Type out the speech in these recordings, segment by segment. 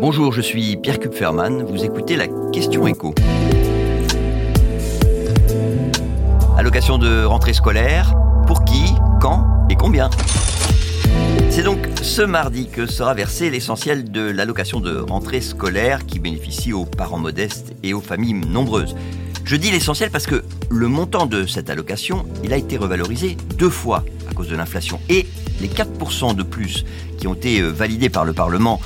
Bonjour, je suis Pierre Kupferman, vous écoutez la question écho. Allocation de rentrée scolaire, pour qui, quand et combien? C'est donc ce mardi que sera versé l'essentiel de l'allocation de rentrée scolaire qui bénéficie aux parents modestes et aux familles nombreuses. Je dis l'essentiel parce que le montant de cette allocation, il a été revalorisé deux fois à cause de l'inflation. Et les 4% de plus qui ont été validés par le Parlement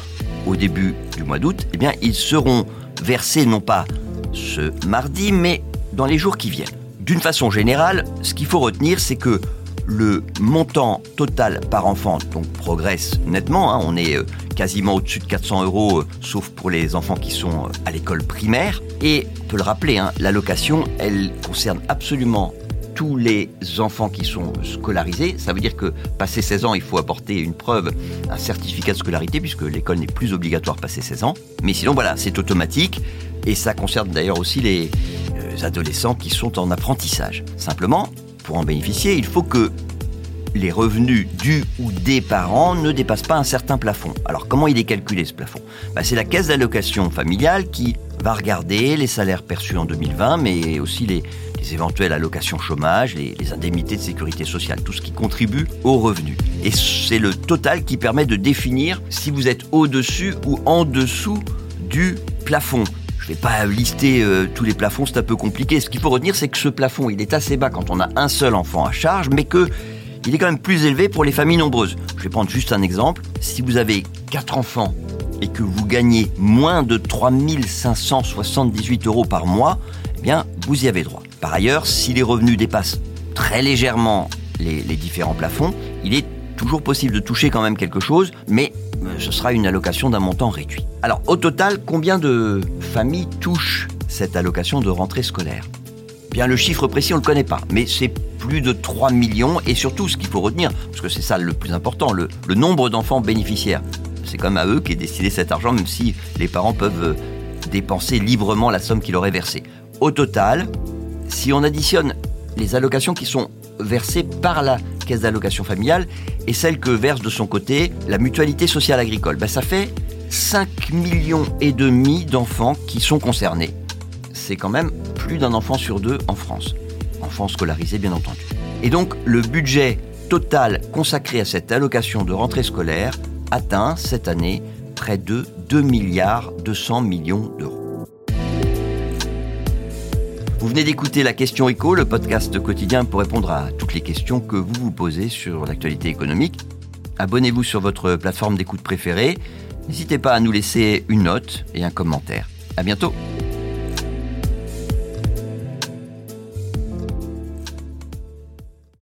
au début du mois d'août, eh bien, ils seront versés non pas ce mardi, mais dans les jours qui viennent. D'une façon générale, ce qu'il faut retenir, c'est que le montant total par enfant donc progresse nettement. Hein. on est euh, quasiment au-dessus de 400 euros, euh, sauf pour les enfants qui sont à l'école primaire. Et on peut le rappeler, hein, l'allocation, elle concerne absolument tous les enfants qui sont scolarisés. Ça veut dire que passé 16 ans, il faut apporter une preuve, un certificat de scolarité, puisque l'école n'est plus obligatoire passé 16 ans. Mais sinon, voilà, c'est automatique. Et ça concerne d'ailleurs aussi les euh, adolescents qui sont en apprentissage. Simplement, pour en bénéficier, il faut que les revenus du ou des parents ne dépassent pas un certain plafond. Alors comment il est calculé ce plafond? Bah, C'est la caisse d'allocation familiale qui va regarder les salaires perçus en 2020, mais aussi les, éventuelles allocations chômage, les, indemnités de sécurité sociale, tout ce qui contribue aux revenus. Et c'est le total qui permet de définir si vous êtes au-dessus ou en dessous du plafond. Je ne vais pas lister euh, tous les plafonds, c'est un peu compliqué. Ce qu'il faut retenir, c'est que ce plafond, il est assez bas quand on a un seul enfant à charge, mais que il est quand même plus élevé pour les familles nombreuses. Je vais prendre juste un exemple. Si vous avez quatre enfants et que vous gagnez moins de 3578 euros par mois, eh bien, vous y avez droit. Par ailleurs, si les revenus dépassent très légèrement les, différents plafonds, il est toujours possible de toucher quand même quelque chose, mais euh, ce sera une allocation d'un montant réduit. Alors, au total, combien de familles touchent cette allocation de rentrée scolaire? Bien, le chiffre précis, on ne le connaît pas, mais c'est plus de 3 millions, et surtout, ce qu'il faut retenir, parce que c'est ça le plus important, le nombre d'enfants bénéficiaires c'est comme à eux qu'est destiné cet argent, même si les parents peuvent euh, dépenser librement la somme qu'il aurait versée. Au total, si on additionne les allocations qui sont versées par la caisse d'allocation familiale et celles que verse de son côté la mutualité sociale agricole, ben ça fait 5 millions et demi d'enfants qui sont concernés. C'est quand même plus d'un enfant sur deux en France. Enfants scolarisés bien entendu. Et donc le budget total consacré à cette allocation de rentrée scolaire atteint cette année près de 2 milliards 200 millions d'euros. Vous venez d'écouter la question écho, le podcast quotidien pour répondre à toutes les questions que vous vous posez sur l'actualité économique. Abonnez-vous sur votre plateforme d'écoute préférée. N'hésitez pas à nous laisser une note et un commentaire. À bientôt.